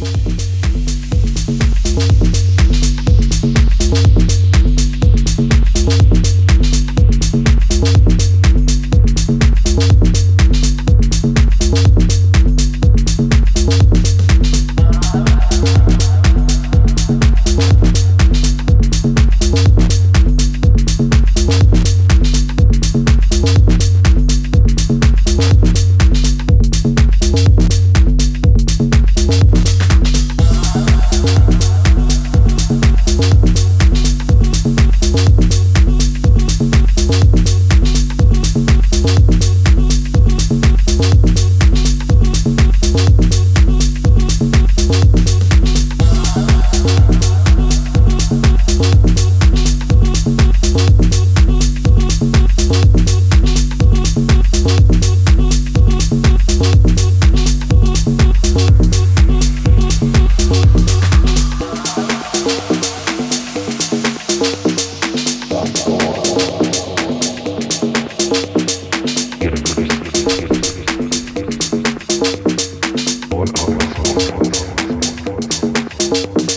Thank you you